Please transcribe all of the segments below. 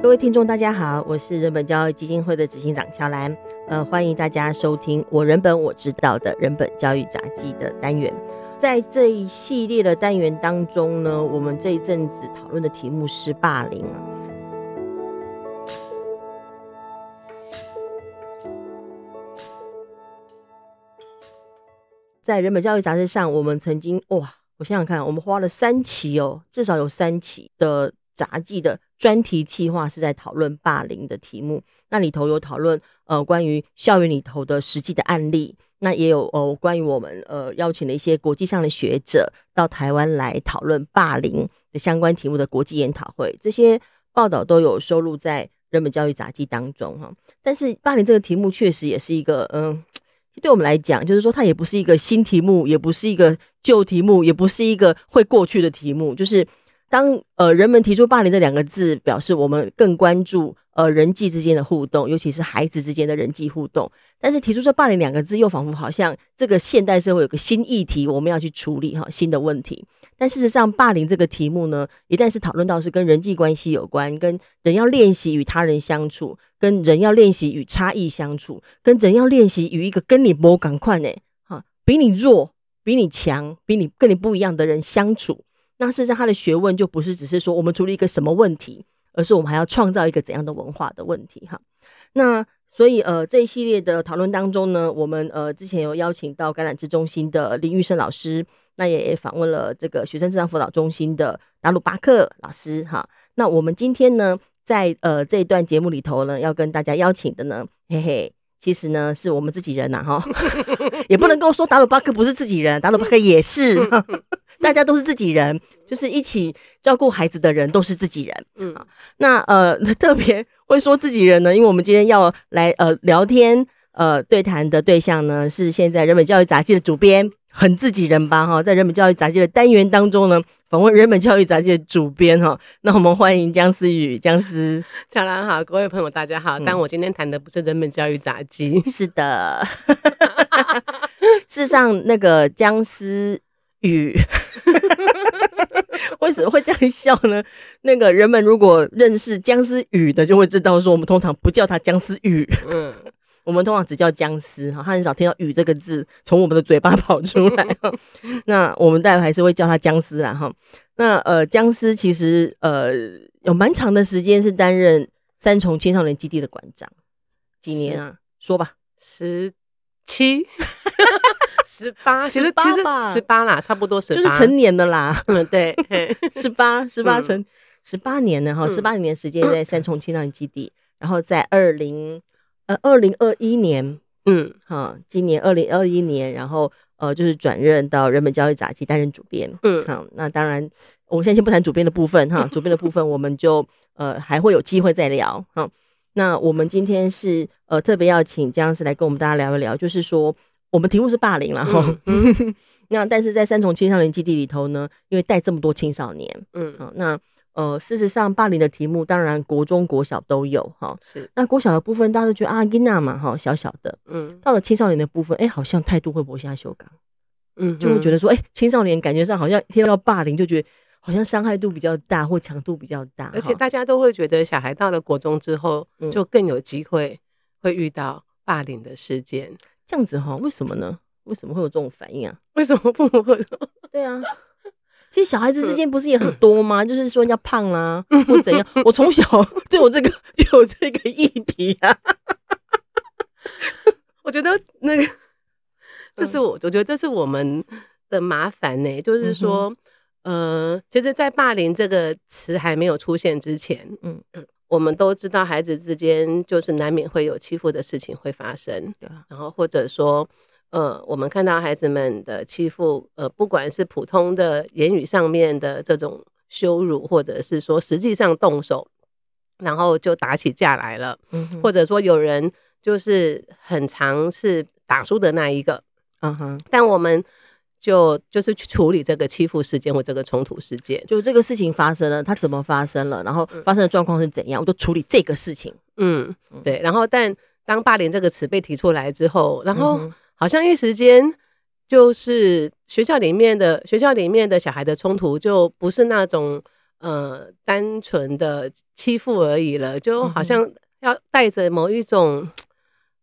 各位听众，大家好，我是人本教育基金会的执行长乔兰，呃，欢迎大家收听我人本我知道的人本教育杂记的单元。在这一系列的单元当中呢，我们这一阵子讨论的题目是霸凌啊。在人本教育杂志上，我们曾经哇，我想想看，我们花了三期哦，至少有三期的杂技的。专题计划是在讨论霸凌的题目，那里头有讨论呃关于校园里头的实际的案例，那也有呃关于我们呃邀请了一些国际上的学者到台湾来讨论霸凌的相关题目的国际研讨会，这些报道都有收录在人本教育杂记当中哈。但是霸凌这个题目确实也是一个嗯、对我们来讲，就是说它也不是一个新题目，也不是一个旧题目，也不是一个会过去的题目，就是。当呃人们提出霸凌这两个字，表示我们更关注呃人际之间的互动，尤其是孩子之间的人际互动。但是提出这霸凌两个字，又仿佛好像这个现代社会有个新议题，我们要去处理哈新的问题。但事实上，霸凌这个题目呢，一旦是讨论到是跟人际关系有关，跟人要练习与他人相处，跟人要练习与差异相处，跟人要练习与一个跟你不赶快呢哈比你弱、比你强、比你跟你不一样的人相处。那事实上，他的学问就不是只是说我们处理一个什么问题，而是我们还要创造一个怎样的文化的问题哈。那所以呃，这一系列的讨论当中呢，我们呃之前有邀请到橄榄枝中心的林玉生老师，那也访问了这个学生智商辅导中心的达鲁巴克老师哈。那我们今天呢，在呃这一段节目里头呢，要跟大家邀请的呢，嘿嘿，其实呢是我们自己人呐哈，也不能够说达鲁巴克不是自己人，达鲁巴克也是。大家都是自己人，就是一起照顾孩子的人都是自己人。嗯，那呃 特别会说自己人呢，因为我们今天要来呃聊天呃对谈的对象呢，是现在人本教育杂记的主编，很自己人吧哈，在人本教育杂记的单元当中呢，访问人本教育杂记的主编哈。那我们欢迎姜思宇，姜思。乔兰好，各位朋友大家好。嗯、但我今天谈的不是人本教育杂记，是的。事实上，那个姜思宇。为什么会这样笑呢？那个人们如果认识姜思宇的，就会知道说，我们通常不叫他姜思宇，嗯，我们通常只叫姜思哈，他很少听到“宇”这个字从我们的嘴巴跑出来。那我们待会还是会叫他姜思啦哈。那呃，姜思其实呃有蛮长的时间是担任三重青少年基地的馆长，几年啊？说吧，十七。十八，其实十八，十八啦，差不多十八，就是成年的啦。嗯，对，十八，十八成十八年了哈，十八年时间在三重青少年基地，然后在二零呃二零二一年，嗯，哈，今年二零二一年，然后呃就是转任到人本教育杂志担任主编，嗯，好，那当然我们现在先不谈主编的部分哈，主编的部分我们就呃还会有机会再聊哈。那我们今天是呃特别要请姜思来跟我们大家聊一聊，就是说。我们题目是霸凌，了哈，嗯、那但是在三重青少年基地里头呢，因为带这么多青少年，嗯，好，那呃，事实上霸凌的题目当然国中国小都有哈，是。那国小的部分大家都觉得啊，囡娜嘛哈，小小的，嗯，到了青少年的部分，哎、欸，好像态度会不会下修改，嗯，就会觉得说，哎、欸，青少年感觉上好像听到霸凌就觉得好像伤害度比较大或强度比较大，而且大家都会觉得小孩到了国中之后，就更有机会会遇到霸凌的事件。这样子哈，为什么呢？为什么会有这种反应啊？为什么父母会？对啊，其实小孩子之间不是也很多吗？就是说人家胖啦、啊，或怎样。我从小 就有这个就有这个议题啊。我觉得那个，这是我，我觉得这是我们的麻烦呢、欸。就是说，嗯、呃，其实，在霸凌这个词还没有出现之前，嗯嗯。我们都知道，孩子之间就是难免会有欺负的事情会发生，然后或者说，呃，我们看到孩子们的欺负，呃，不管是普通的言语上面的这种羞辱，或者是说实际上动手，然后就打起架来了，或者说有人就是很常是打输的那一个，嗯哼，但我们。就就是去处理这个欺负事件或这个冲突事件，就这个事情发生了，它怎么发生了，然后发生的状况是怎样，我就处理这个事情。嗯，对。然后，但当霸凌这个词被提出来之后，然后好像一时间就是学校里面的学校里面的小孩的冲突就不是那种呃单纯的欺负而已了，就好像要带着某一种。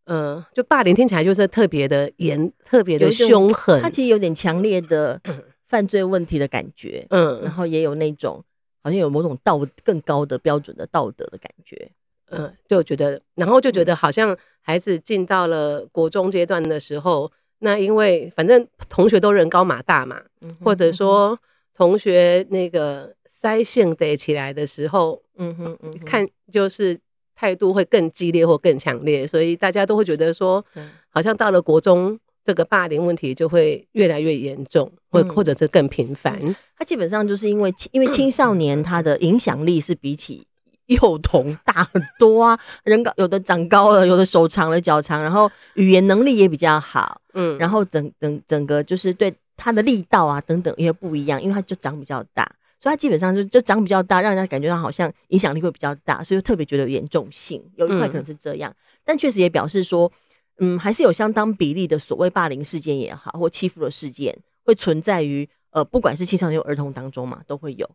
呃，就霸凌听起来就是特别的严，特别的凶狠。他其实有点强烈的犯罪问题的感觉，嗯，然后也有那种好像有某种道更高的标准的道德的感觉，嗯，就觉得，然后就觉得好像孩子进到了国中阶段的时候，那因为反正同学都人高马大嘛，或者说同学那个腮腺得起来的时候，嗯哼嗯，看就是。态度会更激烈或更强烈，所以大家都会觉得说，好像到了国中，这个霸凌问题就会越来越严重，或或者是更频繁。他基本上就是因为因为青少年他的影响力是比起幼童大很多啊，人高有的长高了，有的手长了脚长，然后语言能力也比较好，嗯，然后整整整个就是对他的力道啊等等也不一样，因为他就长比较大。所以他基本上就就长比较大，让人家感觉到好像影响力会比较大，所以特别觉得有严重性。有一块可能是这样，嗯、但确实也表示说，嗯，还是有相当比例的所谓霸凌事件也好，或欺负的事件会存在于呃，不管是青少年儿童当中嘛，都会有。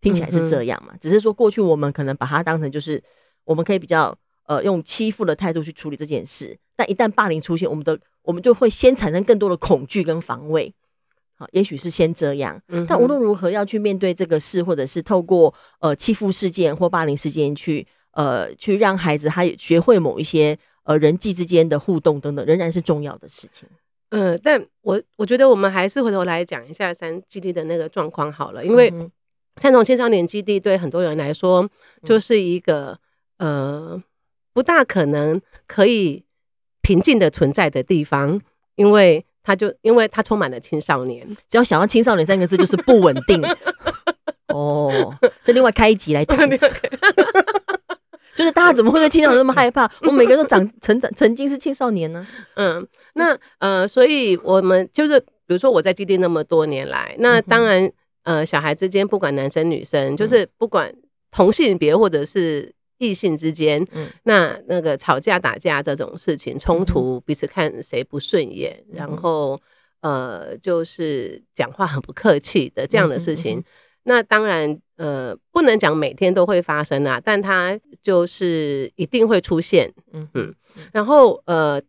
听起来是这样嘛，嗯、只是说过去我们可能把它当成就是我们可以比较呃用欺负的态度去处理这件事，但一旦霸凌出现，我们的我们就会先产生更多的恐惧跟防卫。好，也许是先这样，但无论如何要去面对这个事，或者是透过呃欺负事件或霸凌事件去呃去让孩子他也学会某一些呃人际之间的互动等等，仍然是重要的事情。嗯、呃，但我我觉得我们还是回头来讲一下三基地的那个状况好了，因为三重青少年基地对很多人来说就是一个呃不大可能可以平静的存在的地方，因为。他就因为他充满了青少年，只要想到青少年三个字就是不稳定。哦，这另外开一集来谈，就是大家怎么会对青少年那么害怕？我们每个人都长成长曾经是青少年呢。嗯，那呃，所以我们就是比如说我在基地那么多年来，那当然呃，小孩之间不管男生女生，就是不管同性别或者是。异性之间，嗯，那那个吵架打架这种事情，冲突彼此看谁不顺眼，嗯、然后呃，就是讲话很不客气的这样的事情，嗯嗯嗯、那当然呃，不能讲每天都会发生啊，但它就是一定会出现，嗯嗯，然后呃，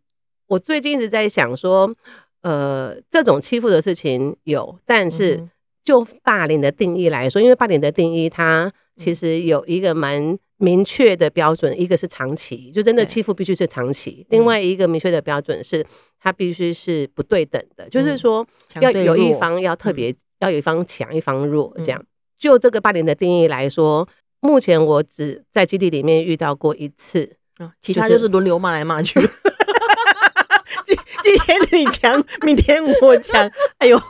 我最近一直在想说，呃，这种欺负的事情有，但是就霸凌的定义来说，因为霸凌的定义它其实有一个蛮。明确的标准，一个是长期，就真的欺负必须是长期；另外一个明确的标准是，它必须是不对等的，就是说要有一方要特别，要有一方强，一方弱，这样。就这个霸凌的定义来说，目前我只在基地里面遇到过一次，其他就是轮流骂来骂去。今今天你强，明天我强，哎呦，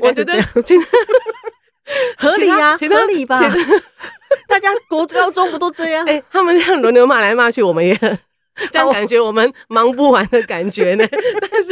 我觉得 合理呀，合理吧。大家国高中不都这样？哎、欸，他们这样轮流骂来骂去，我们也 这样感觉我们忙不完的感觉呢。但是、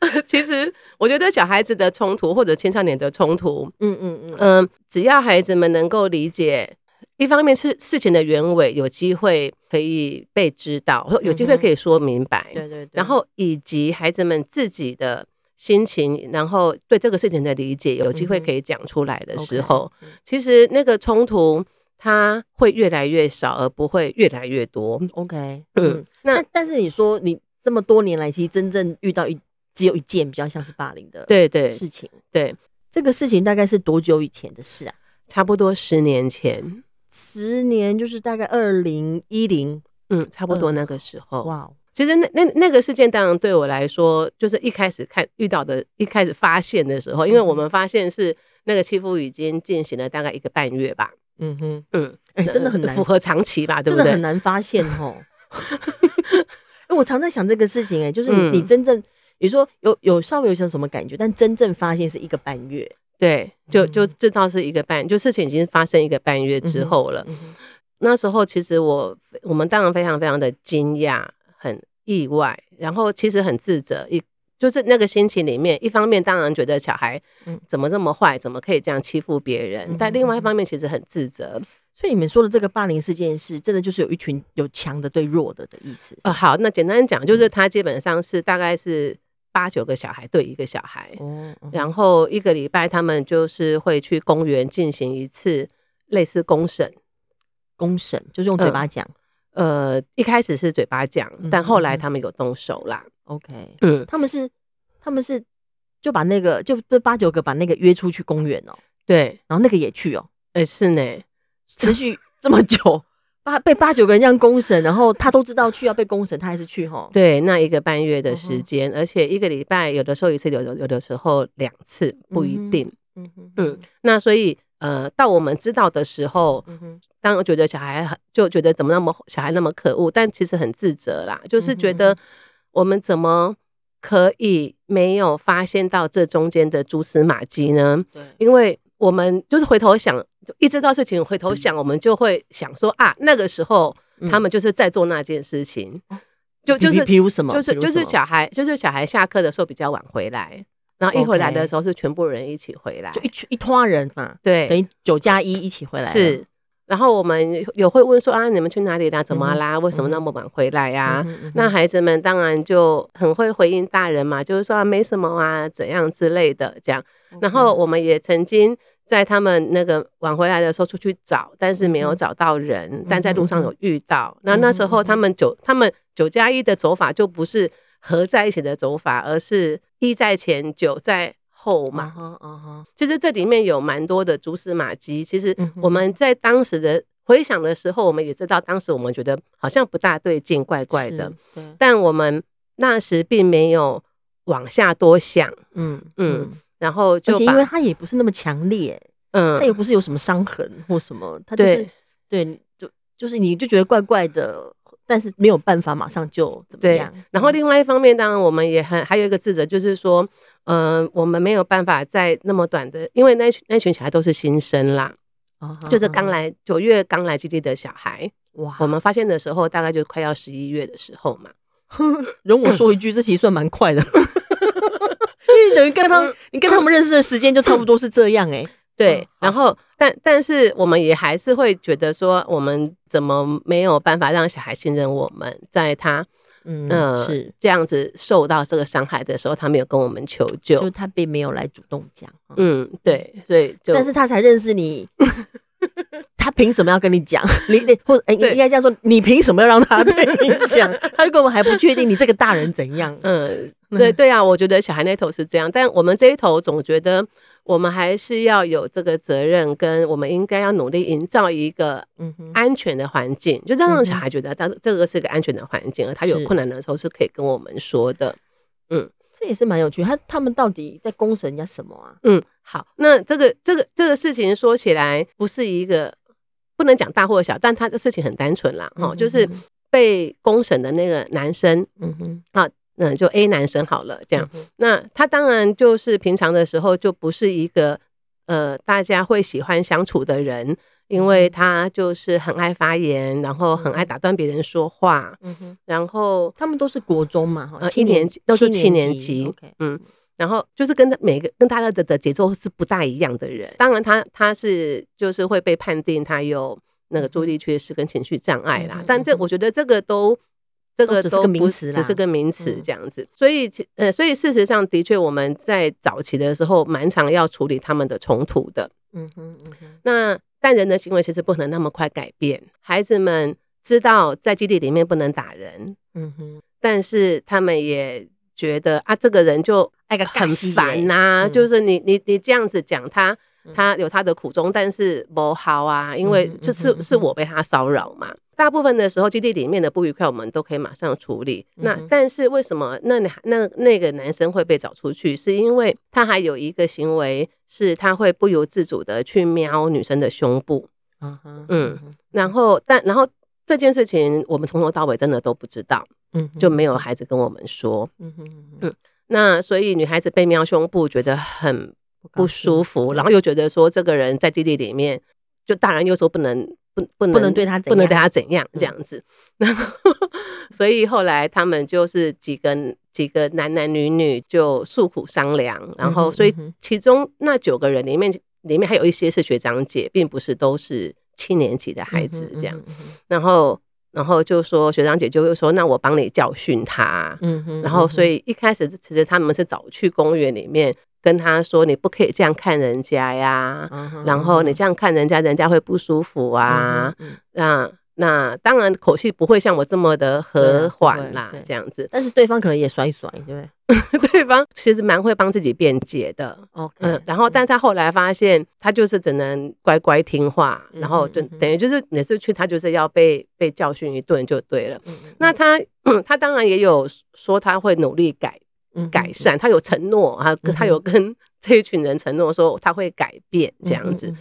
呃，其实我觉得小孩子的冲突或者青少年的冲突，嗯嗯嗯嗯，只要孩子们能够理解，一方面是事情的原委，有机会可以被知道，或有机会可以说明白，对对对，然后以及孩子们自己的心情，然后对这个事情的理解，有机会可以讲出来的时候，其实那个冲突。它会越来越少，而不会越来越多。OK，嗯，那但，但是你说你这么多年来，其实真正遇到一只有一件比较像是霸凌的，对对事情，对，对这个事情大概是多久以前的事啊？差不多十年前，十年就是大概二零一零，嗯，差不多那个时候。哇、嗯，其实那那那个事件当然对我来说，就是一开始看遇到的，一开始发现的时候，因为我们发现是那个欺负已经进行了大概一个半月吧。嗯哼，嗯，哎、欸，真的很难符合长期吧？对不对？真的很难发现 哦。哎，我常在想这个事情、欸，哎，就是你，你真正，你说有有稍微有些什么感觉，但真正发现是一个半月，对，就就这倒是一个半，就事情已经发生一个半月之后了。嗯嗯、那时候其实我我们当然非常非常的惊讶，很意外，然后其实很自责，一。就是那个心情里面，一方面当然觉得小孩怎么这么坏，怎么可以这样欺负别人，但另外一方面其实很自责。所以你们说的这个霸凌事件是真的，就是有一群有强的对弱的的意思。呃，好，那简单讲就是他基本上是大概是八九个小孩对一个小孩，嗯，然后一个礼拜他们就是会去公园进行一次类似公审，公审就是用嘴巴讲，呃，一开始是嘴巴讲，但后来他们有动手啦。OK，嗯，他们是他们是就把那个就八九个把那个约出去公园哦，对，然后那个也去哦，哎，是呢，持续这么久。八被八九个人这样公审，然后他都知道去要被公审，他还是去哈？对，那一个半月的时间，而且一个礼拜有的时候一次，有的有的时候两次，不一定。嗯嗯，那所以呃，到我们知道的时候，当我觉得小孩很就觉得怎么那么小孩那么可恶，但其实很自责啦，就是觉得我们怎么可以没有发现到这中间的蛛丝马迹呢？对，因为。我们就是回头想，就一知道事情，回头想，我们就会想说啊，那个时候他们就是在做那件事情，就就是比如什么，就是就是小孩，就是小孩下课的时候比较晚回来，然后一回来的时候是全部人一起回来，就一群一拖人嘛，对，等于九加一一起回来是。然后我们有会问说啊，你们去哪里啦？怎么啦？为什么那么晚回来呀？那孩子们当然就很会回应大人嘛，就是说啊，没什么啊，怎样之类的这样。然后我们也曾经在他们那个晚回来的时候出去找，但是没有找到人，但在路上有遇到。那那时候他们九他们九加一的走法就不是合在一起的走法，而是一在前，九在。后嘛，其实这里面有蛮多的蛛丝马迹。其实我们在当时的回想的时候，我们也知道，当时我们觉得好像不大对劲，怪怪的。但我们那时并没有往下多想。嗯嗯，然后就因为他也不是那么强烈，嗯，他也不是有什么伤痕或什么，他就是对，就就是你就觉得怪怪的。但是没有办法马上就怎么样。然后另外一方面，当然我们也很还有一个自责，就是说，嗯、呃，我们没有办法在那么短的，因为那群那群小孩都是新生啦，哦、就是刚来九、哦、月刚来基地的小孩。哇，我们发现的时候大概就快要十一月的时候嘛。容我说一句，这其实算蛮快的，因为你等于跟他们，你跟他们认识的时间就差不多是这样哎、欸。对，然后但但是我们也还是会觉得说，我们怎么没有办法让小孩信任我们？在他嗯、呃、是这样子受到这个伤害的时候，他没有跟我们求救，就他并没有来主动讲。嗯，对，所以就但是他才认识你，他凭什么要跟你讲？你你或哎，你应该这样说，你凭什么要让他对你 讲？他就跟我们还不确定你这个大人怎样？嗯，对对啊，我觉得小孩那头是这样，但我们这一头总觉得。我们还是要有这个责任，跟我们应该要努力营造一个安全的环境，就让让小孩觉得，但是这个是一个安全的环境，而他有困难的时候是可以跟我们说的。嗯，这也是蛮有趣。他他们到底在公审人家什么啊？嗯，好，那这个这个这个事情说起来不是一个不能讲大或小，但他的事情很单纯啦，哈，就是被公审的那个男生，嗯哼，啊。嗯，就 A 男生好了，这样。嗯、那他当然就是平常的时候就不是一个呃大家会喜欢相处的人，因为他就是很爱发言，然后很爱打断别人说话。嗯哼。然后他们都是国中嘛，呃，七年级都是七年级。Okay, 嗯。然后就是跟每个跟大家的的节奏是不大一样的人。当然他他是就是会被判定他有那个注意力缺失跟情绪障碍啦。嗯、但这我觉得这个都。这个都不只是个名词，这样子，所以呃，所以事实上的确，我们在早期的时候蛮常要处理他们的冲突的。嗯哼，嗯哼。那但人的行为其实不能那么快改变。孩子们知道在基地里面不能打人，嗯哼。但是他们也觉得啊，这个人就很烦呐，就是你你你这样子讲他，他有他的苦衷，但是不好啊，因为这是是我被他骚扰嘛。大部分的时候，基地里面的不愉快，我们都可以马上处理。那但是为什么那那那个男生会被找出去？是因为他还有一个行为，是他会不由自主的去瞄女生的胸部。嗯哼，嗯，然后但然后这件事情，我们从头到尾真的都不知道。嗯，就没有孩子跟我们说。嗯哼嗯，那所以女孩子被瞄胸部觉得很不舒服，然后又觉得说这个人在基地里面，就大人又说不能。不不能，不能对他不能对他怎样这样子，然后所以后来他们就是几个几个男男女女就诉苦商量，然后所以其中那九个人里面里面还有一些是学长姐，并不是都是七年级的孩子这样，然后然后就说学长姐就会说，那我帮你教训他。嗯哼。然后所以一开始其实他们是早去公园里面跟他说，你不可以这样看人家呀，然后你这样看人家，人家会不舒服啊。那。那当然，口气不会像我这么的和缓啦，这样子。但是对方可能也甩一甩，对不对？对方其实蛮会帮自己辩解的。嗯，然后，但他后来发现，他就是只能乖乖听话，嗯、然后就等于就是每次去，他就是要被被教训一顿就对了。嗯、那他、嗯、他当然也有说他会努力改改善，他有承诺啊，他有跟 这一群人承诺说他会改变这样子。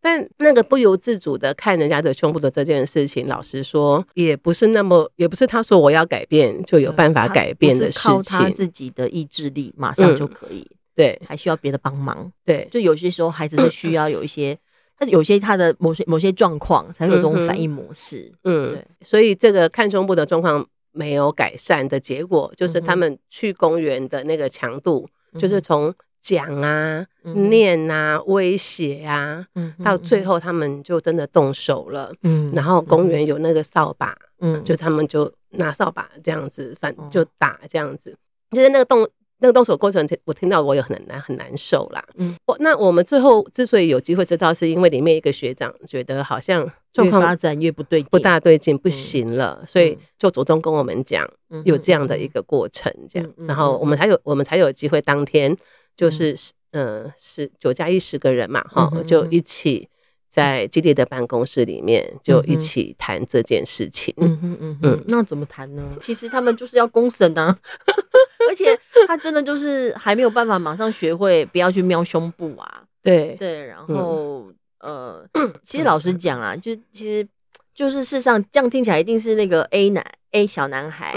但那个不由自主的看人家的胸部的这件事情，老实说，也不是那么，也不是他说我要改变就有办法改变的事情。靠他自己的意志力马上就可以，嗯、对，还需要别的帮忙。对，就有些时候孩子是需要有一些，他有些他的某些某些状况才有这种反应模式。嗯，对，所以这个看胸部的状况没有改善的结果，就是他们去公园的那个强度，就是从。讲啊，念啊，威胁啊，到最后他们就真的动手了。嗯，然后公园有那个扫把，嗯，就他们就拿扫把这样子，反就打这样子。就是那个动那个动手过程，我听到我也很难很难受啦。嗯，那我们最后之所以有机会知道，是因为里面一个学长觉得好像状况发展越不对劲，不大对劲，不行了，所以就主动跟我们讲有这样的一个过程，这样，然后我们才有我们才有机会当天。就是嗯，十九加一十个人嘛，哈，就一起在基地的办公室里面，就一起谈这件事情。嗯嗯嗯嗯，那怎么谈呢？其实他们就是要公审啊，而且他真的就是还没有办法马上学会不要去瞄胸部啊。对。对，然后呃，其实老实讲啊，就其实就是事实上这样听起来一定是那个 A 男 A 小男孩，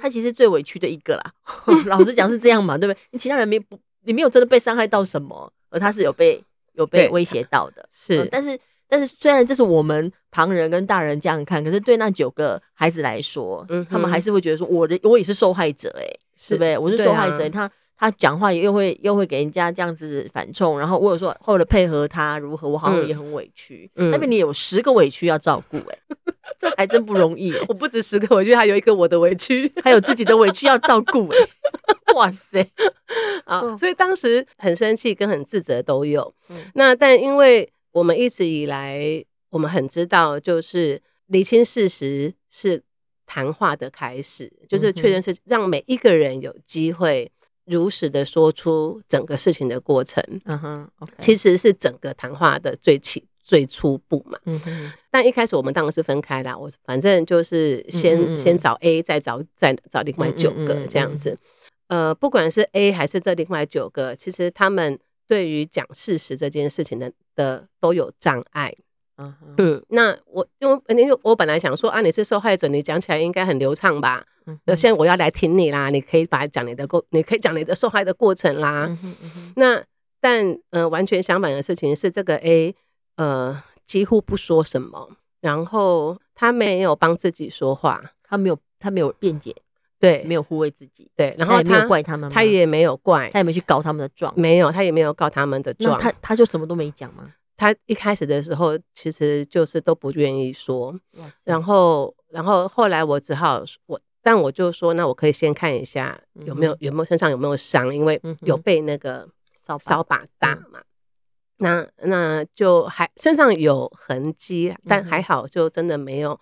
他其实最委屈的一个啦。老实讲是这样嘛，对不对？你其他人没不。你没有真的被伤害到什么，而他是有被有被威胁到的，是、呃。但是但是虽然这是我们旁人跟大人这样看，可是对那九个孩子来说，嗯，他们还是会觉得说，我的我也是受害者、欸，哎是，对不对？我是受害者，啊、他他讲话又会又会给人家这样子反冲，然后我有说后来配合他如何，我好像也很委屈。嗯、那边你有十个委屈要照顾、欸，哎，这还真不容易、欸。我不止十个委屈，还有一个我的委屈，还有自己的委屈要照顾、欸，哎，哇塞！啊，所以当时很生气跟很自责都有。嗯、那但因为我们一直以来，我们很知道，就是厘清事实是谈话的开始，就是确认是让每一个人有机会如实的说出整个事情的过程。嗯哼，okay、其实是整个谈话的最起最初步嘛。嗯哼，但一开始我们当然是分开啦。我反正就是先嗯嗯先找 A，再找再找另外九个这样子。呃，不管是 A 还是这另外九个，其实他们对于讲事实这件事情的的都有障碍。Uh. 嗯，那我因为你我本来想说啊，你是受害者，你讲起来应该很流畅吧？嗯、uh，huh. 现在我要来听你啦，你可以把讲你的过，你可以讲你的受害的过程啦。Uh uh huh. 那但呃，完全相反的事情是，这个 A 呃几乎不说什么，然后他没有帮自己说话，他没有他没有辩解。对，没有护卫自己。对，然后他，他也没有怪他们，他也没有怪，他也没去告他们的状，没有，他也没有告他们的状。他他就什么都没讲吗？他一开始的时候其实就是都不愿意说，然后然后后来我只好我，但我就说，那我可以先看一下有没有、嗯、有没有身上有没有伤，因为有被那个扫扫把打嘛。嗯、那那就还身上有痕迹，但还好，就真的没有。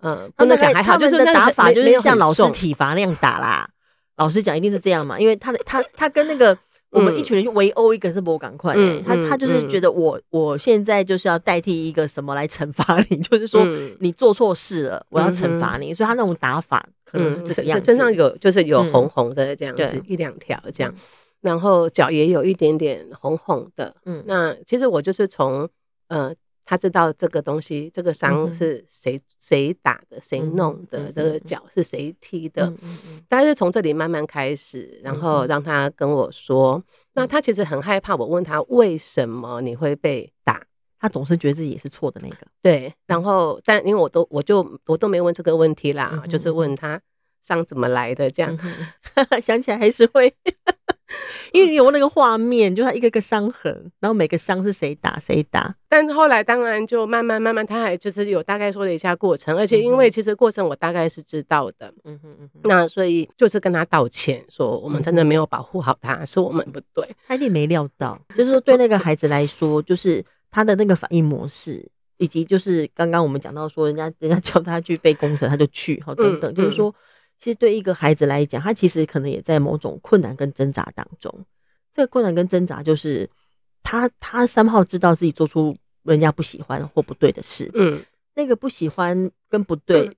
嗯，不能讲还好，就是打法就是像老师体罚那样打啦。老师讲一定是这样嘛，因为他的他他跟那个我们一群人就围殴一个是不赶快，他他就是觉得我我现在就是要代替一个什么来惩罚你，就是说你做错事了，我要惩罚你，所以他那种打法可能是这个样子，身上有就是有红红的这样子一两条这样，然后脚也有一点点红红的，嗯，那其实我就是从呃。他知道这个东西，这个伤是谁谁打的，谁弄的，这个脚是谁踢的，嗯、但是从这里慢慢开始，然后让他跟我说。那他其实很害怕，我问他为什么你会被打，他总是觉得自己也是错的那个。对，然后但因为我都我就我都没问这个问题啦，就是问他伤怎么来的这样，想起来还是会。因为你有那个画面，就他一个个伤痕，然后每个伤是谁打谁打。但后来当然就慢慢慢慢，他还就是有大概说了一下过程，而且因为其实过程我大概是知道的，嗯哼嗯哼，那所以就是跟他道歉，说我们真的没有保护好他，是我们不对。他一定没料到，就是说对那个孩子来说，就是他的那个反应模式，以及就是刚刚我们讲到说，人家人家叫他去背公程，他就去，好等等，就是说。其实对一个孩子来讲，他其实可能也在某种困难跟挣扎当中。这个困难跟挣扎就是他他三号知道自己做出人家不喜欢或不对的事，嗯，那个不喜欢跟不对，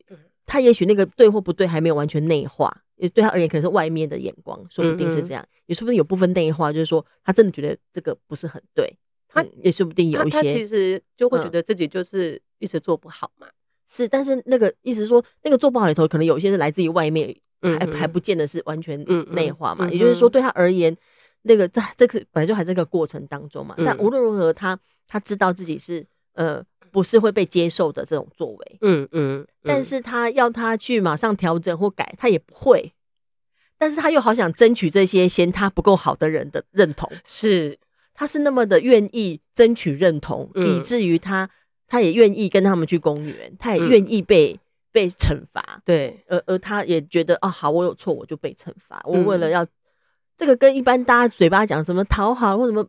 他也许那个对或不对还没有完全内化，也对他而言可能是外面的眼光，说不定是这样，也说不定有部分内化，就是说他真的觉得这个不是很对，他也说不定有一些，他其实就会觉得自己就是一直做不好嘛。是，但是那个意思是说，那个做不好里头，可能有一些是来自于外面，还还不见得是完全内化嘛。也就是说，对他而言，那个在这个本来就还在这个过程当中嘛。但无论如何，他他知道自己是呃不是会被接受的这种作为，嗯嗯。但是他要他去马上调整或改，他也不会。但是他又好想争取这些嫌他不够好的人的认同，是，他是那么的愿意争取认同，以至于他。他也愿意跟他们去公园，他也愿意被、嗯、被惩罚，对，而而他也觉得哦，好，我有错，我就被惩罚。我为了要、嗯、这个，跟一般大家嘴巴讲什么讨好或什么，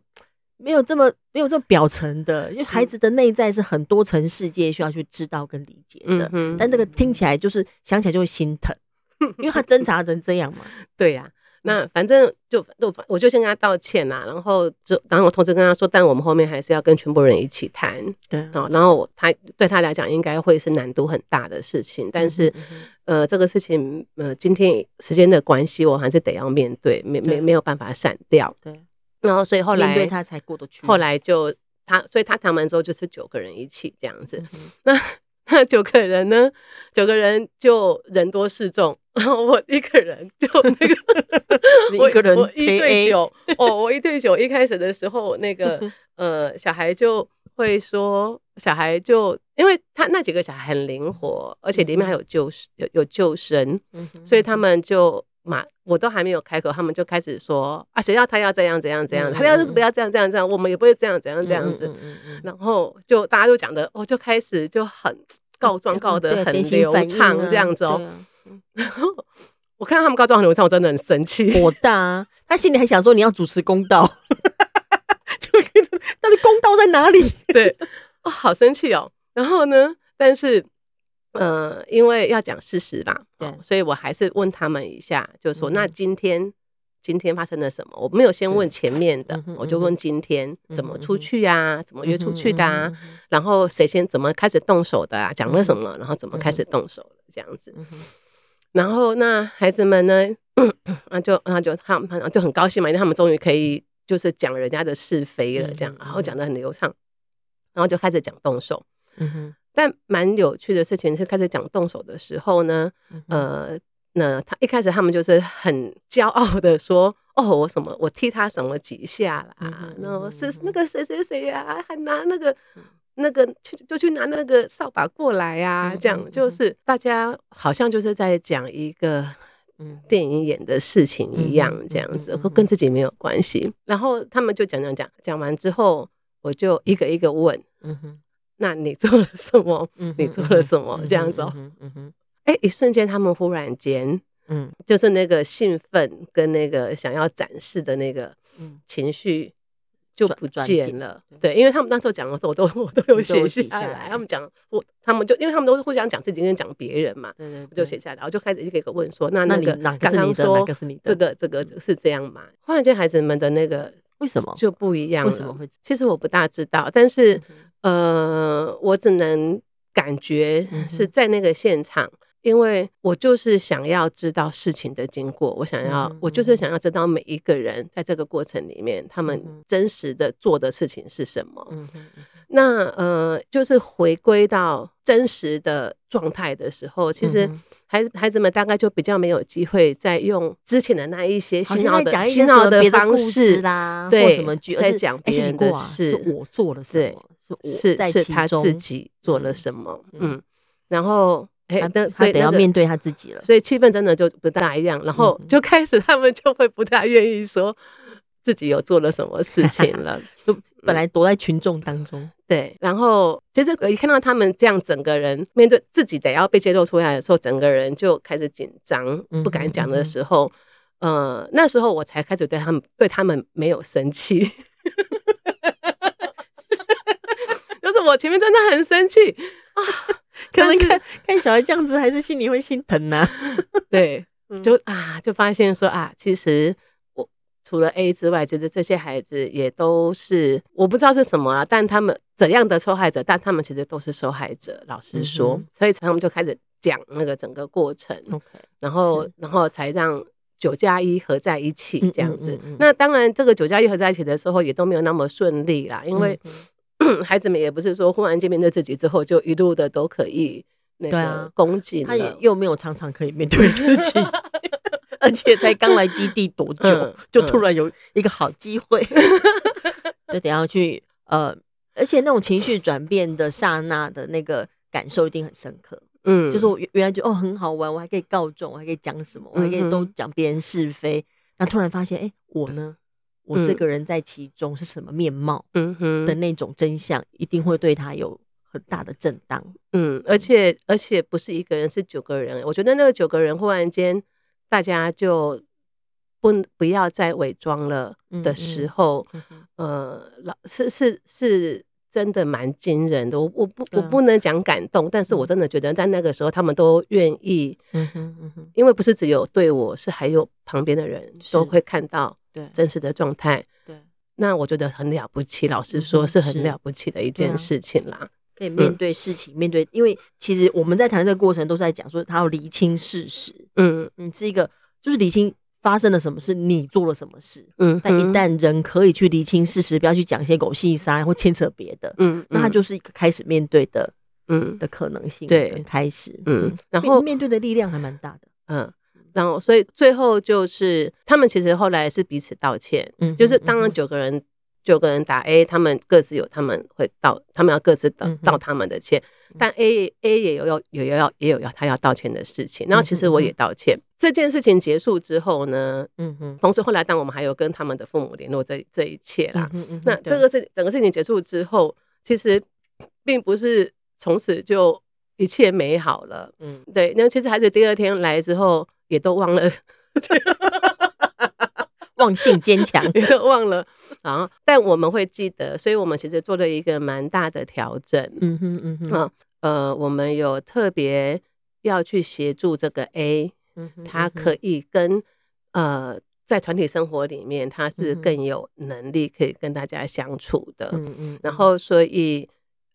没有这么没有这么表层的，因为孩子的内在是很多层世界需要去知道跟理解的。嗯、但这个听起来就是想起来就会心疼，因为他挣扎成这样嘛。对呀、啊。那反正就就我就先跟他道歉啦，然后就然后我同时跟他说，但我们后面还是要跟全部人一起谈，对，然后他对他来讲应该会是难度很大的事情，但是、呃这个事情呃今天时间的关系，我还是得要面对，没没没有办法闪掉，对，然后所以后来他才过得去，后来就他所以他谈完之后就是九个人一起这样子，嗯、那 那九个人呢，九个人就人多势众。我一个人就那个，我一个人我一对九哦，我一对九。一开始的时候，那个 呃小孩就会说，小孩就因为他那几个小孩很灵活，而且里面还有救生有有救生，所以他们就嘛，我都还没有开口，他们就开始说啊，谁要他要这样怎样怎样，他要是不要这样这样这样，我们也不会这样怎样这样子。然后就大家都讲的，我就开始就很告状告得很流畅这样子哦。然 后我看到他们告状很流畅，我真的很生气，火大。他心里还想说：“你要主持公道，但是公道在哪里？” 对，哦，好生气哦。然后呢，但是，呃，因为要讲事实吧，对，所以我还是问他们一下，就是说，那今天今天发生了什么？我没有先问前面的，我就问今天怎么出去呀？怎么约出去的啊？然后谁先怎么开始动手的啊？讲了什么？然后怎么开始动手的？这样子。然后那孩子们呢？那 就那就他们就很高兴嘛，因为他们终于可以就是讲人家的是非了，这样，然后讲的很流畅，然后就开始讲动手。嗯哼。但蛮有趣的事情是，开始讲动手的时候呢，呃，那他一开始他们就是很骄傲的说：“哦，我什么，我踢他什么几下啦，然后是那个谁谁谁呀，还拿那个。”那个去就去拿那个扫把过来呀，这样就是大家好像就是在讲一个电影演的事情一样，这样子，和跟自己没有关系。然后他们就讲讲讲，讲完之后，我就一个一个问，嗯哼，那你做了什么？你做了什么？这样子哦，嗯哼，哎，一瞬间他们忽然间，嗯，就是那个兴奋跟那个想要展示的那个情绪。就不见了，对，因为他们那时候讲的时候，我都我都有写下来。他们讲我，他们就因为他们都是互相讲自己跟讲别人嘛，我就写下来，然后就开始一个一个问说，那那个刚刚说这个这个是这样吗？忽然间孩子们的那个为什么就不一样了？为什么会？其实我不大知道，但是呃，我只能感觉是在那个现场。因为我就是想要知道事情的经过，我想要，我就是想要知道每一个人在这个过程里面，他们真实的做的事情是什么。那呃，就是回归到真实的状态的时候，其实孩子孩子们大概就比较没有机会再用之前的那一些洗脑的洗脑的方式啦，对，什么剧在讲别人的事，是我做了什么，是是他自己做了什么，嗯，然后。他他得要面对他自己了，所以气氛真的就不大一样。然后就开始他们就会不太愿意说，自己有做了什么事情了。就本来躲在群众当中，对，然后其实一看到他们这样，整个人面对自己得要被揭露出来的时候，整个人就开始紧张，不敢讲的时候，嗯、呃，那时候我才开始对他们对他们没有生气 就是我前面真的很生气啊。可能看看小孩这样子，还是心里会心疼呐、啊。对，就啊，就发现说啊，其实我除了 A 之外，其实这些孩子也都是我不知道是什么啊，但他们怎样的受害者，但他们其实都是受害者。老实说，嗯、所以他们就开始讲那个整个过程。然后然后才让九加一合在一起这样子。嗯嗯嗯嗯，那当然，这个九加一合在一起的时候，也都没有那么顺利啦，因为。嗯 孩子们也不是说忽然间面对自己之后就一路的都可以那个攻击，他也又没有常常可以面对自己，而且才刚来基地多久，嗯、就突然有一个好机会，就得要去呃，而且那种情绪转变的刹那的那个感受一定很深刻。嗯，就是我原来觉得哦很好玩，我还可以告状，我还可以讲什么，我还可以都讲别人是非，那突然发现哎、欸，我呢？我这个人在其中是什么面貌？嗯哼的那种真相，一定会对他有很大的震荡。嗯，而且而且不是一个人，是九个人。我觉得那个九个人忽然间，大家就不不要再伪装了的时候，嗯嗯、呃，老是是是真的蛮惊人的。我我不我不能讲感动，但是我真的觉得在那个时候，他们都愿意。嗯哼嗯哼，因为不是只有对我，是还有旁边的人都会看到。对真实的状态，对，那我觉得很了不起。老实说，是很了不起的一件事情啦。可以面对事情，面对，因为其实我们在谈这个过程，都是在讲说他要厘清事实。嗯，你是一个，就是厘清发生了什么事，你做了什么事。嗯，但一旦人可以去厘清事实，不要去讲一些狗屁沙或牵扯别的。嗯，那他就是一个开始面对的，嗯的可能性。对，开始。嗯，然后面对的力量还蛮大的。嗯。然后，所以最后就是他们其实后来是彼此道歉，嗯，就是当然九个人九个人打 A，他们各自有他们会道，他们要各自道道他们的歉，但 A A 也有要有要也有要他要道歉的事情。然后其实我也道歉。这件事情结束之后呢，嗯哼，同时后来当我们还有跟他们的父母联络这这一切啦，嗯嗯那这个事整个事情结束之后，其实并不是从此就一切美好了，嗯，对。那其实孩子第二天来之后。也都忘了，忘性坚强，也都忘了啊！但我们会记得，所以我们其实做了一个蛮大的调整。嗯哼嗯哼，啊呃，我们有特别要去协助这个 A，他可以跟呃在团体生活里面，他是更有能力可以跟大家相处的。嗯嗯，然后所以。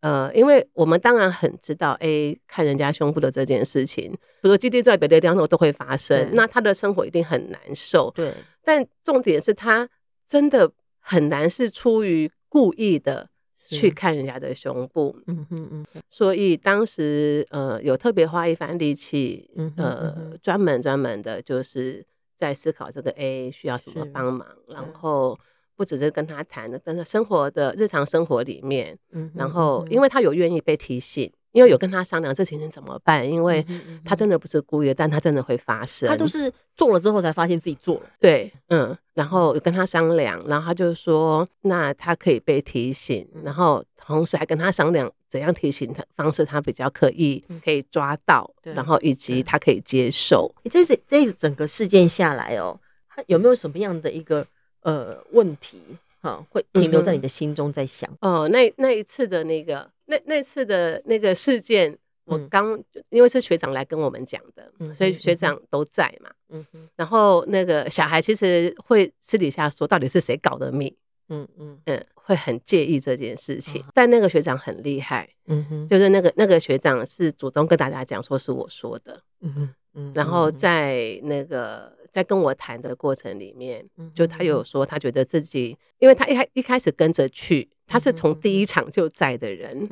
呃，因为我们当然很知道，A 看人家胸部的这件事情，除了基地在别的地方都会发生，那他的生活一定很难受。对，但重点是他真的很难是出于故意的去看人家的胸部。嗯嗯嗯。所以当时呃有特别花一番力气，呃专门专门的就是在思考这个 A 需要什么帮忙，然后。不只是跟他谈的，真的生活的日常生活里面，嗯、然后因为他有愿意被提醒，因为有跟他商量这情形怎么办，因为他真的不是故意的，但他真的会发生。他都是做了之后才发现自己做了，对，嗯，然后有跟他商量，然后他就说，那他可以被提醒，然后同时还跟他商量怎样提醒他方式，他比较可以可以抓到，然后以及他可以接受。这这这整个事件下来哦，他有没有什么样的一个？呃，问题哈会停留在你的心中，在想、嗯、哦。那那一次的那个那那次的那个事件，我刚、嗯、因为是学长来跟我们讲的，嗯、所以学长都在嘛。嗯哼。然后那个小孩其实会私底下说，到底是谁搞的密？嗯嗯嗯，会很介意这件事情。嗯、但那个学长很厉害，嗯哼，就是那个那个学长是主动跟大家讲，说是我说的。嗯哼嗯。然后在那个。在跟我谈的过程里面，就他有说，他觉得自己，因为他一开一开始跟着去，他是从第一。场就在的人，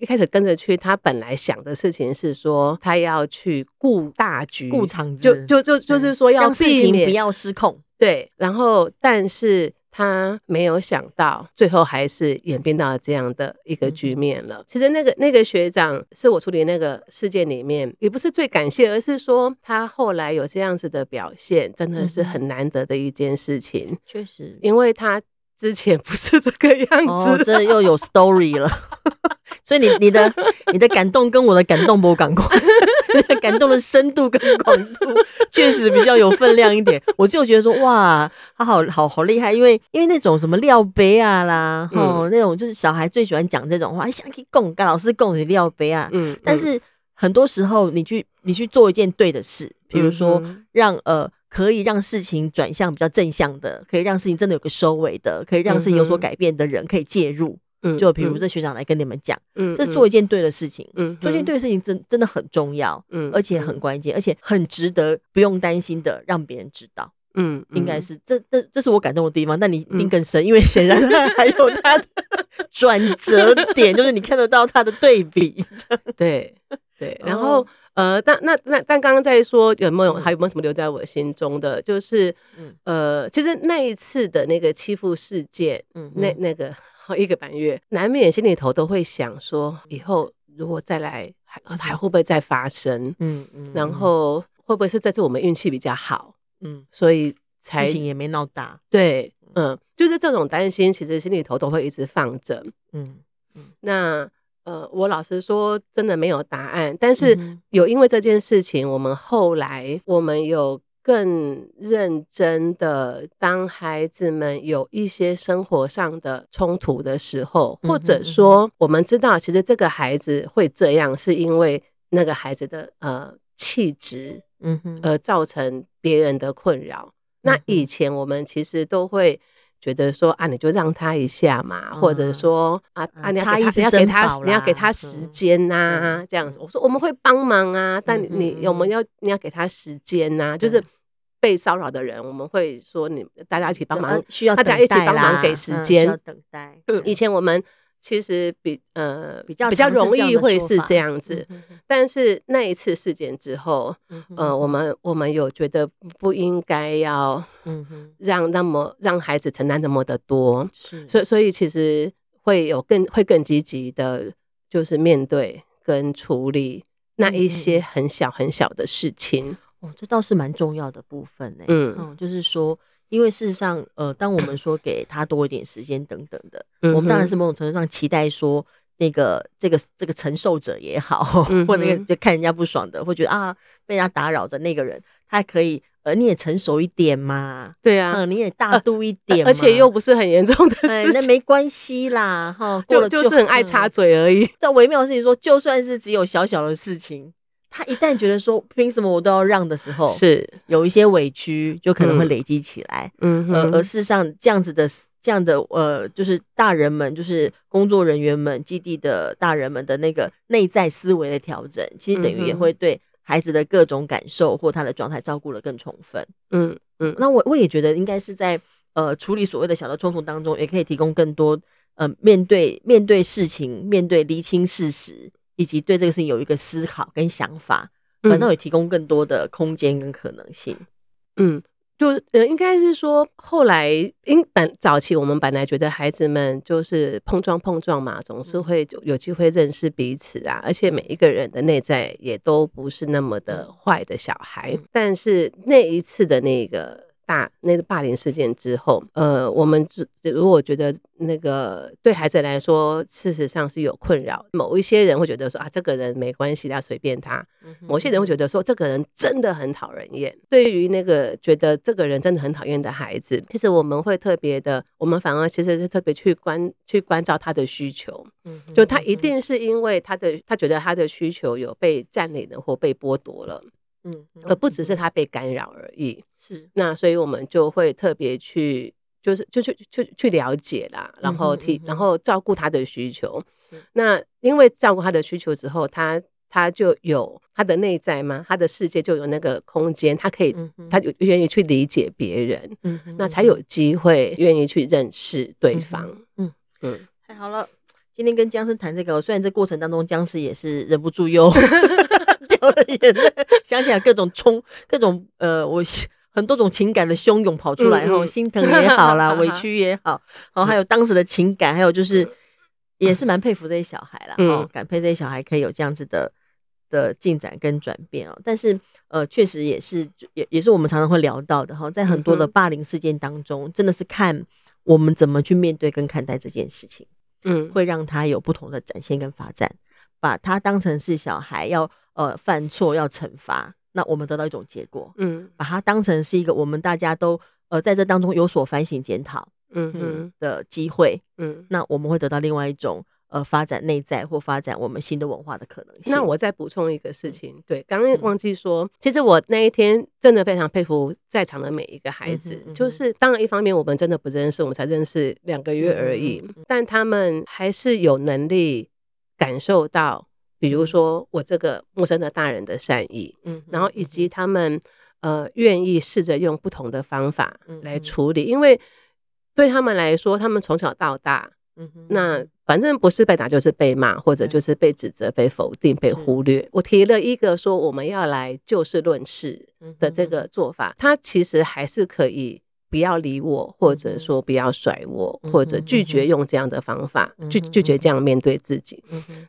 一开始跟着去，他本来想的事情是说，他要去顾大局，顾场子，就就就就是说要让事情不要失控，对。然后，但是他没有想到，最后还是演变到了这样的一个局面了。其实那个那个学长是我处理那个事件里面，也不是最感谢，而是说他后来有这样子的表现，真的是很难得的一件事情。确实，因为他之前不是这个样子，哦，这又有 story 了。所以你你的你的感动跟我的感动不感过，感动的深度跟广度 确实比较有分量一点。我就觉得说哇，他好好好厉害，因为因为那种什么廖杯啊啦，哦、嗯、那种就是小孩最喜欢讲这种话，想去供跟老师供你廖杯啊。嗯，但是很多时候你去你去做一件对的事，比如说让呃可以让事情转向比较正向的，可以让事情真的有个收尾的，可以让事情有所改变的人可以介入。嗯，就比如这学长来跟你们讲，嗯，这是做一件对的事情，嗯，做一件对的事情真真的很重要，嗯，而且很关键，而且很值得不用担心的让别人知道，嗯，应该是这这这是我感动的地方，但你一定更深，因为显然他 还有他的 转折点，就是你看得到他的对比，对对，然后呃，但那那但刚刚在说有没有还有没有什么留在我心中的，就是呃，其实那一次的那个欺负事件，嗯，那那个。一个半月，难免心里头都会想说，以后如果再来，还还会不会再发生？嗯嗯，然后会不会是这次我们运气比较好？嗯，所以才事情也没闹大。对，嗯，就是这种担心，其实心里头都会一直放着。嗯嗯，那呃，我老实说，真的没有答案，但是有因为这件事情，我们后来我们有。更认真的，当孩子们有一些生活上的冲突的时候，或者说我们知道，其实这个孩子会这样，是因为那个孩子的呃气质，嗯哼，而造成别人的困扰。那以前我们其实都会觉得说啊，你就让他一下嘛，或者说啊啊，你要给他，你要给他，你要给他时间呐，这样子。我说我们会帮忙啊，但你我们要你要给他时间呐，就是。被骚扰的人，我们会说你大家一起帮忙，需要大家一起帮忙给时间，等待。嗯，以前我们其实比呃比较比较容易会是这样子，但是那一次事件之后，呃，我们。我们有觉得不应该要嗯让那么让孩子承担那么的多，所以所以其实会有更会更积极的，就是面对跟处理那一些很小很小的事情。哦，这倒是蛮重要的部分呢。嗯，嗯，就是说，因为事实上，呃，当我们说给他多一点时间等等的，嗯、我们当然是某种程度上期待说，那个这个这个承受者也好，嗯、或那个就看人家不爽的，会觉得啊被人家打扰的那个人，他可以，呃，你也成熟一点嘛，对啊，嗯，你也大度一点，而且又不是很严重的事情，哎、那没关系啦，哈，就，就是很爱插嘴而已。但、嗯、微妙的事情说，就算是只有小小的事情。他一旦觉得说凭什么我都要让的时候，是。有一些委屈就可能会累积起来，嗯，呃，而事实上这样子的这样的呃，就是大人们，就是工作人员们，基地的大人们的那个内在思维的调整，其实等于也会对孩子的各种感受或他的状态照顾得更充分，嗯嗯。那我我也觉得应该是在呃处理所谓的小的冲突当中，也可以提供更多呃面对面对事情，面对厘清事实。以及对这个事情有一个思考跟想法，反倒也提供更多的空间跟可能性。嗯，就呃，应该是说，后来因本早期我们本来觉得孩子们就是碰撞碰撞嘛，总是会有机会认识彼此啊，而且每一个人的内在也都不是那么的坏的小孩。但是那一次的那个。大那个霸凌事件之后，呃，我们只如果觉得那个对孩子来说，事实上是有困扰。某一些人会觉得说啊，这个人没关系，他随便他；某些人会觉得说，这个人真的很讨人厌。对于那个觉得这个人真的很讨厌的孩子，其实我们会特别的，我们反而其实是特别去关去关照他的需求。就他一定是因为他的他觉得他的需求有被占领了或被剥夺了。嗯，而不只是他被干扰而已。是，那所以我们就会特别去，就是就去去去了解啦，然后提，然后照顾他的需求。那因为照顾他的需求之后，他他就有他的内在嘛，他的世界就有那个空间，他可以，他就愿意去理解别人，嗯，那才有机会愿意去认识对方。嗯嗯，太好了，今天跟僵尸谈这个，虽然这过程当中僵尸也是忍不住哟。掉了眼泪，想起来各种冲，各种呃，我很多种情感的汹涌跑出来，然后心疼也好啦，委屈也好，然 后还有当时的情感，还有就是也是蛮佩服这些小孩啦，哦，感佩这些小孩可以有这样子的的进展跟转变哦。但是呃，确实也是也也是我们常常会聊到的哈，在很多的霸凌事件当中，真的是看我们怎么去面对跟看待这件事情，嗯，会让他有不同的展现跟发展。把他当成是小孩要呃犯错要惩罚，那我们得到一种结果。嗯，把它当成是一个我们大家都呃在这当中有所反省检讨，嗯嗯的机会。嗯，那我们会得到另外一种呃发展内在或发展我们新的文化的可能性。那我再补充一个事情，对，刚刚忘记说，嗯、其实我那一天真的非常佩服在场的每一个孩子，嗯嗯、就是当然一方面我们真的不认识，我们才认识两个月而已，但他们还是有能力。感受到，比如说我这个陌生的大人的善意，嗯，然后以及他们呃愿意试着用不同的方法来处理，因为对他们来说，他们从小到大，嗯，那反正不是被打就是被骂，或者就是被指责、被否定、被忽略。我提了一个说我们要来就事论事的这个。做法，他其实还是可以。不要理我，或者说不要甩我，或者拒绝用这样的方法，拒拒绝这样面对自己。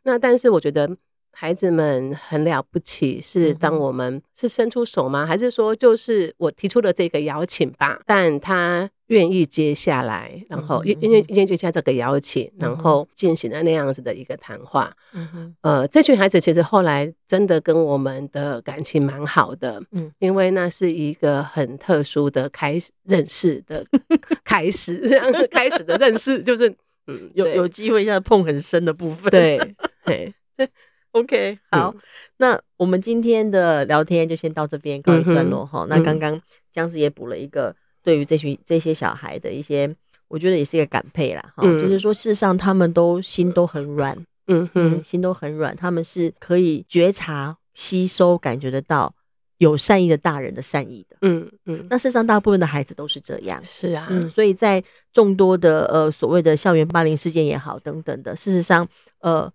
那但是我觉得孩子们很了不起，是当我们是伸出手吗？还是说就是我提出了这个邀请吧，但他。愿意接下来，然后因因为愿意接下这个邀请，然后进行了那样子的一个谈话。呃，这群孩子其实后来真的跟我们的感情蛮好的。嗯，因为那是一个很特殊的开始认识的 开始，这样子开始的认识，就是嗯，有有机会现在碰很深的部分。对，对，OK，好，那我们今天的聊天就先到这边告一段落哈。那刚刚姜师也补了一个。对于这群这些小孩的一些，我觉得也是一个感佩啦，哈、嗯，就是说，事实上他们都心都很软，嗯嗯，心都很软，他们是可以觉察、吸收、感觉得到有善意的大人的善意的，嗯嗯。那事实上，大部分的孩子都是这样，是啊，嗯，所以在众多的呃所谓的校园霸凌事件也好，等等的，事实上，呃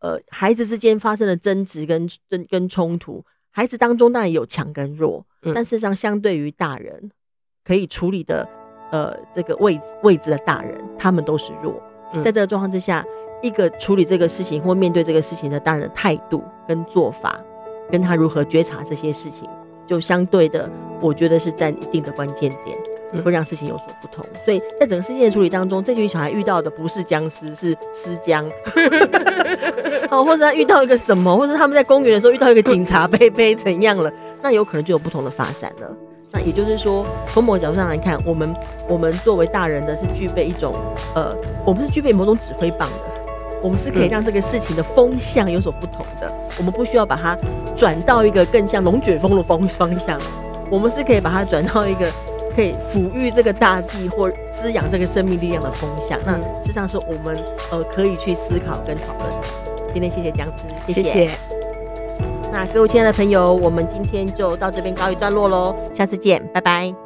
呃，孩子之间发生的争执跟跟跟冲突，孩子当中当然有强跟弱，嗯、但事实上，相对于大人。可以处理的，呃，这个位置位置的大人，他们都是弱。在这个状况之下，一个处理这个事情或面对这个事情的大人的态度跟做法，跟他如何觉察这些事情，就相对的，我觉得是占一定的关键点，会让事情有所不同。所以在整个事件的处理当中，这群小孩遇到的不是僵尸，是尸僵，哦，或者他遇到一个什么，或者他们在公园的时候遇到一个警察被被怎样了，那有可能就有不同的发展了。那也就是说，从某个角度上来看，我们我们作为大人的是具备一种呃，我们是具备某种指挥棒的，我们是可以让这个事情的风向有所不同的，我们不需要把它转到一个更像龙卷风的风 方向，我们是可以把它转到一个可以抚育这个大地或滋养这个生命力量的风向。那事实上是我们呃可以去思考跟讨论的。今天谢谢僵丝，谢谢。谢谢那各位亲爱的朋友，我们今天就到这边告一段落喽，下次见，拜拜。